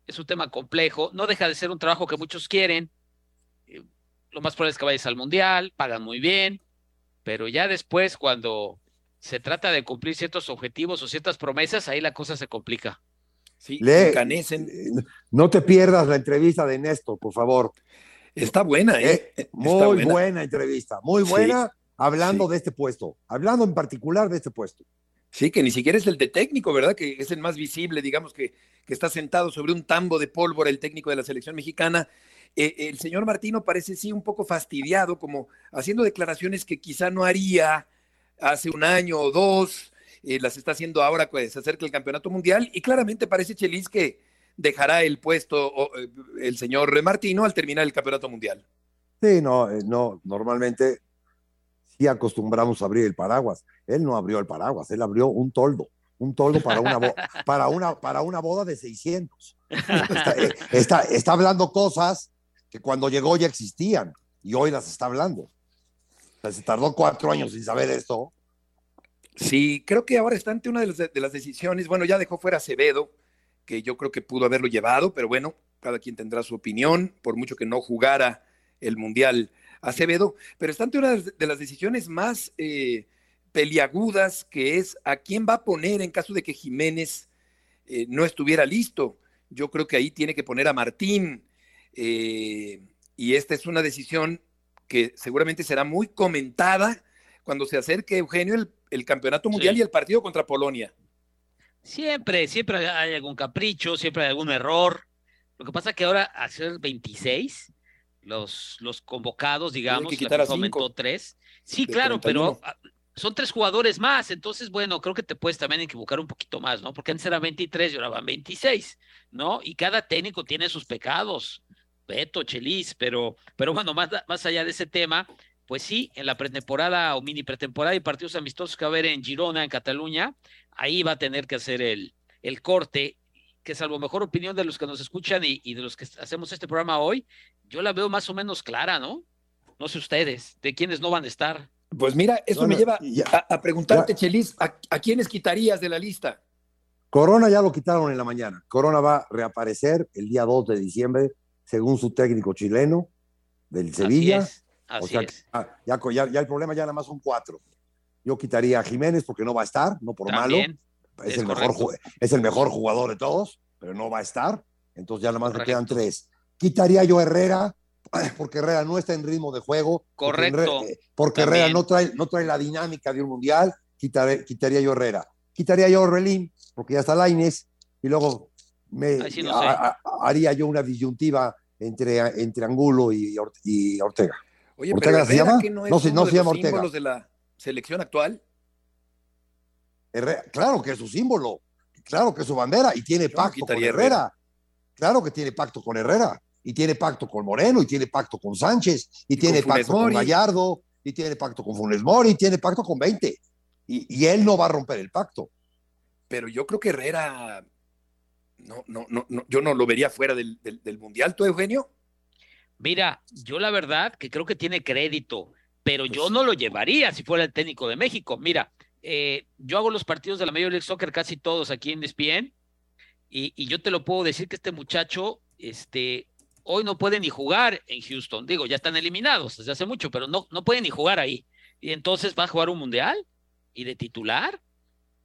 es un tema complejo. No deja de ser un trabajo que muchos quieren. Eh, Lo más probable es que vayas al mundial, pagan muy bien, pero ya después cuando se trata de cumplir ciertos objetivos o ciertas promesas, ahí la cosa se complica. Sí, Lee- encanecen. No te pierdas la entrevista de Néstor, por favor. Está buena, ¿eh? Eh, Está muy buena. buena. entrevista, muy Sí. buena, hablando Sí. de este puesto, hablando en particular de este puesto. Sí, que ni siquiera es el de técnico, ¿verdad? Que es el más visible, digamos, que, que está sentado sobre un tambo de pólvora el técnico de la selección mexicana. Eh, el señor Martino parece sí un poco fastidiado, como haciendo declaraciones que quizá no haría hace un año o dos, eh, las está haciendo ahora que se acerca el campeonato mundial, y claramente parece Chelis que dejará el puesto eh, el señor Martino al terminar el campeonato mundial. Sí, no, no, normalmente sí acostumbramos a abrir el paraguas. Él no abrió el paraguas, él abrió un toldo, un toldo para una, bo- para una, para una boda de 600. Está, eh, está, está hablando cosas que cuando llegó ya existían y hoy las está hablando. O sea, se tardó cuatro años sin saber esto. Sí, creo que ahora está ante una de las, de las decisiones. Bueno, ya dejó fuera a Acevedo, que yo creo que pudo haberlo llevado, pero bueno, cada quien tendrá su opinión, por mucho que no jugara el Mundial Acevedo. Pero está ante una de las- de las decisiones más eh, peliagudas, que es a quién va a poner en caso de que Jiménez eh, no estuviera listo. Yo creo que ahí tiene que poner a Martín. eh, y esta es una decisión que seguramente será muy comentada cuando se acerque Eugenio el, el campeonato mundial Sí. y el partido contra Polonia. Siempre, siempre hay algún capricho, siempre hay algún error. Lo que pasa es que ahora, ser 26, los, los convocados, digamos, que la quitar a FIFA aumentó cinco. tres. Sí, claro, 31. pero son tres jugadores más. Entonces, bueno, creo que te puedes también equivocar un poquito más, ¿no? Porque antes eran 23 y ahora van 26, ¿no? Y cada técnico tiene sus pecados. Beto, Chelis, pero, pero bueno, más, más allá de ese tema, pues sí, en la pretemporada o mini pretemporada y partidos amistosos que va a haber en Girona, en Cataluña, ahí va a tener que hacer el, el corte, que salvo mejor opinión de los que nos escuchan y, y de los que hacemos este programa hoy, yo la veo más o menos clara, ¿no? No sé ustedes, de quiénes no van a estar. Pues mira, eso No, me no, lleva ya. a, a preguntarte, Chelis, ¿a, a quiénes quitarías de la lista? Corona ya lo quitaron en la mañana. Corona va a reaparecer el día 2 de diciembre, según su técnico chileno del Sevilla. Así es, o así sea, que, es. ah, ya, ya, ya el problema ya nada más son cuatro. Yo quitaría a Jiménez porque no va a estar, no por También, malo. Es, es el mejor, correcto. es el mejor jugador de todos, pero no va a estar. Entonces ya nada más me Correcto. quedan tres. Quitaría yo a Herrera, porque Herrera no está en ritmo de juego. porque Correcto. Herrera- eh, Porque. Herrera no trae, no trae la dinámica de un mundial. Quitaré- quitaría yo a Herrera. Quitaría yo a Orbelín, porque ya está Laines. Y luego me, sí no a- a- haría yo una disyuntiva entre, entre Angulo y, y Ortega. Oye, ¿Ortega pero se llama? que no es No se- uno no de se llama los Ortega. de la selección actual. Herrera- claro que es su símbolo, claro que es su bandera y tiene Yo pacto con Herrera. Herrera. Claro que tiene pacto con Herrera y tiene pacto con Moreno y tiene pacto con Sánchez y, Y tiene con pacto con. Gallardo y tiene pacto con Funes Mori y tiene pacto con 20. Y, y él no va a romper el pacto. Pero yo creo que Herrera, no, no, no, no, yo no lo vería fuera del, del- del Mundial, ¿tú, Eugenio? Mira, yo la verdad que creo que tiene crédito, pero Pues yo no lo llevaría si fuera el técnico de México. Mira, eh, yo hago los partidos de la Major League Soccer casi todos aquí en ESPN y, yo te lo puedo decir que este muchacho, este, hoy no puede ni jugar en Houston. Digo, ya están eliminados desde hace mucho, pero no, no puede ni jugar ahí. Y entonces va a jugar un mundial y de titular.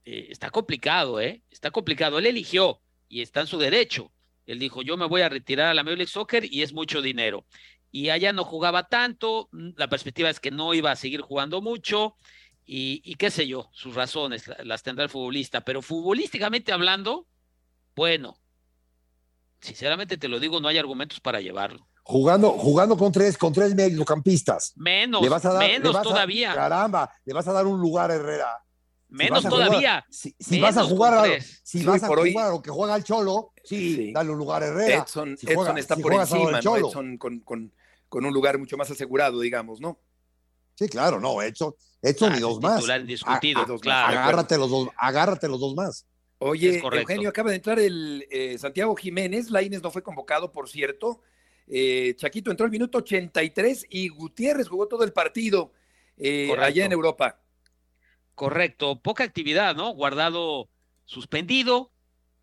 Eh, está complicado, ¿eh? Está complicado. Él eligió y está en su derecho. Él dijo, yo me voy a retirar a la Major League Soccer y es mucho dinero. Y allá no jugaba tanto, la perspectiva es que no iba a seguir jugando mucho y, y qué sé yo, sus razones la- las tendrá el futbolista, pero futbolísticamente hablando, bueno, sinceramente te lo digo, no hay argumentos para llevarlo. Jugando, jugando con tres, con tres mediocampistas. Menos, Le vas a dar- le menos vas a- todavía, caramba, le vas a dar un lugar a Herrera. Si menos vas a jugar- todavía. si, si vas a jugar a, si Sí, vas a jugar lo que juega el Cholo, sí, Sí. dale un lugar a Herrera. Edson, Si Edson juega- está si por encima, ¿no? Cholo. Edson con, con, con un lugar mucho más asegurado, digamos, ¿no? Sí, claro, no, Edson, Edson Ah, y dos más. titular indiscutido, Ah, ah, dos más, claro. agárrate los dos, agárrate los dos más. Oye. Eugenio, acaba de entrar el eh, Santiago Jiménez, Laines no fue convocado, por cierto. Eh, Chaquito entró al minuto 83 y Gutiérrez jugó todo el partido eh, Correcto. allá en Europa. Correcto, poca actividad, ¿no? Guardado suspendido.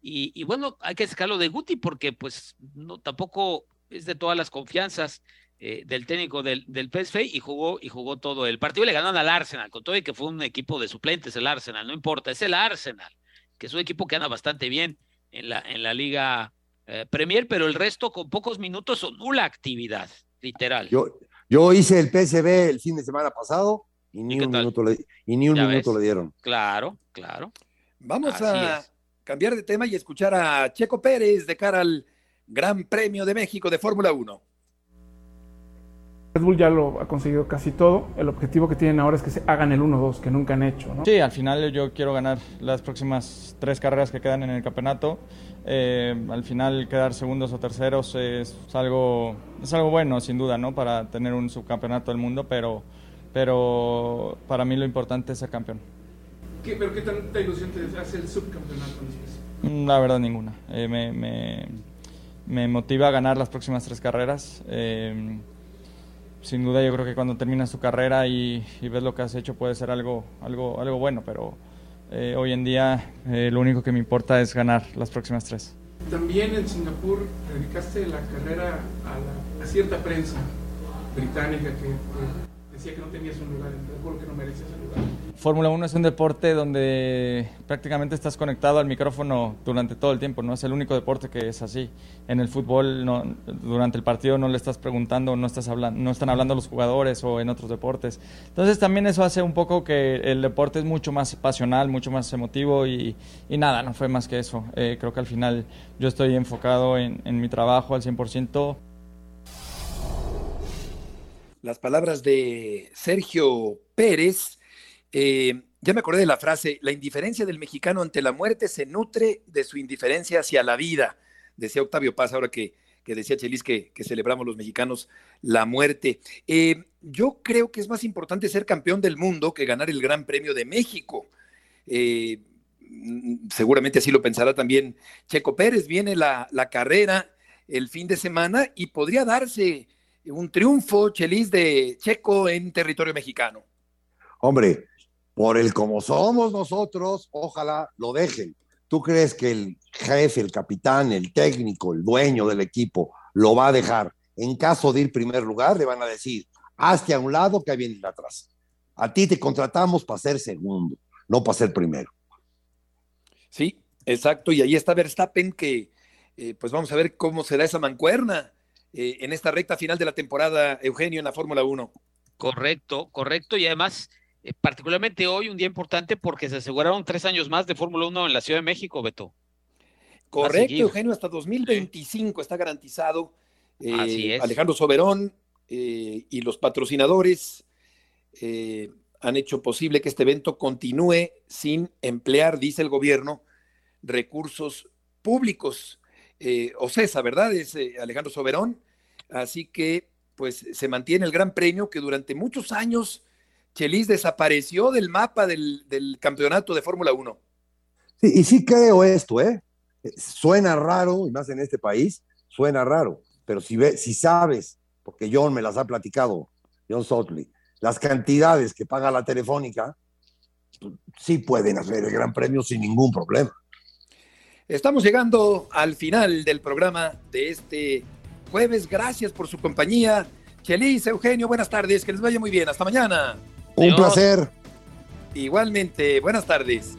Y, y bueno, hay que sacarlo de Guti porque pues no tampoco es de todas las confianzas eh, del técnico del, del PSV y jugó y jugó todo el partido y le ganaron al Arsenal, con todo y que fue un equipo de suplentes el Arsenal, no importa, es el Arsenal, que es un equipo que anda bastante bien en la, en la liga eh, Premier, pero el resto con pocos minutos o nula actividad, literal. Yo, yo hice el PSB el fin de semana pasado y ni un minuto le, y ni un minuto ves. le dieron. Claro, claro. Vamos Así a es. cambiar de tema y escuchar a Checo Pérez de cara al Gran Premio de México de Fórmula 1. Red Bull ya lo ha conseguido casi todo. El objetivo que tienen ahora es que se hagan el 1-2, que nunca han hecho. ¿no? Sí, al final yo quiero ganar las próximas tres carreras que quedan en el campeonato. Eh, al final quedar segundos o terceros es algo, es algo bueno, sin duda, ¿no? Para tener un subcampeonato del mundo, pero, pero para mí lo importante es ser campeón. ¿Qué, ¿Pero qué tanta ilusión te hace el subcampeonato especial? La verdad, ninguna. Eh, me, me, me motiva a ganar las próximas tres carreras. Eh, sin duda, yo creo que cuando terminas tu carrera y, y ves lo que has hecho puede ser algo, algo, algo bueno, pero eh, hoy en día eh, lo único que me importa es ganar las próximas tres. También en Singapur dedicaste la carrera a, la- a cierta prensa británica que, que decía que no tenías un lugar en Bull, que no merecías el lugar. Fórmula 1 es un deporte donde prácticamente estás conectado al micrófono durante todo el tiempo, ¿no? Es el único deporte que es así. En el fútbol, no, durante el partido no le estás preguntando, no, estás hablando, no están hablando los jugadores o en otros deportes. Entonces también eso hace un poco que el deporte es mucho más pasional, mucho más emotivo y, nada, no fue más que eso. Eh, creo que al final yo estoy enfocado en, en mi trabajo al 100%. Las palabras de Sergio Pérez. Eh, ya me acordé de la frase, la indiferencia del mexicano ante la muerte se nutre de su indiferencia hacia la vida, decía Octavio Paz, ahora que, que decía Chelis que, celebramos los mexicanos la muerte. Eh, yo creo que es más importante ser campeón del mundo que ganar el Gran Premio de México. Eh, mm, seguramente así lo pensará también Checo Pérez. Viene la, la carrera el fin de semana y podría darse un triunfo, Chelis, de Checo en territorio mexicano. Hombre, por el como somos nosotros, ojalá lo dejen. ¿Tú crees que el jefe, el capitán, el técnico, el dueño del equipo lo va a dejar? En caso de ir primer lugar, le van a decir, hazte a un lado que ahí viene el de atrás. A ti te contratamos para ser segundo, no para ser primero. Sí, exacto. Y ahí está Verstappen que, eh, pues vamos a ver cómo se da esa mancuerna eh, en esta recta final de la temporada, Eugenio, en la Fórmula 1. Correcto, correcto. Y además, eh, particularmente hoy, un día importante porque se aseguraron tres años más de Fórmula 1 en la Ciudad de México, Beto. Correcto, Eugenio, hasta 2025 está garantizado. Eh, Así es. Alejandro Soberón eh, y los patrocinadores eh, han hecho posible que este evento continúe sin emplear, dice el gobierno, recursos públicos. Eh, Ocesa, ¿verdad? Es eh, Alejandro Soberón. Así que, pues, se mantiene el gran premio que durante muchos años Chelis desapareció del mapa del, del campeonato de Fórmula 1. Sí, y sí creo esto, ¿eh? Suena raro, y más en este país, suena raro, pero si, ve, si sabes, porque John me las ha platicado, John Sotley, las cantidades que paga la telefónica, sí pueden hacer el Gran Premio sin ningún problema. Estamos llegando al final del programa de este jueves. Gracias por su compañía. Chelis, Eugenio, buenas tardes. Que les vaya muy bien. Hasta mañana. Un placer. Igualmente, buenas tardes.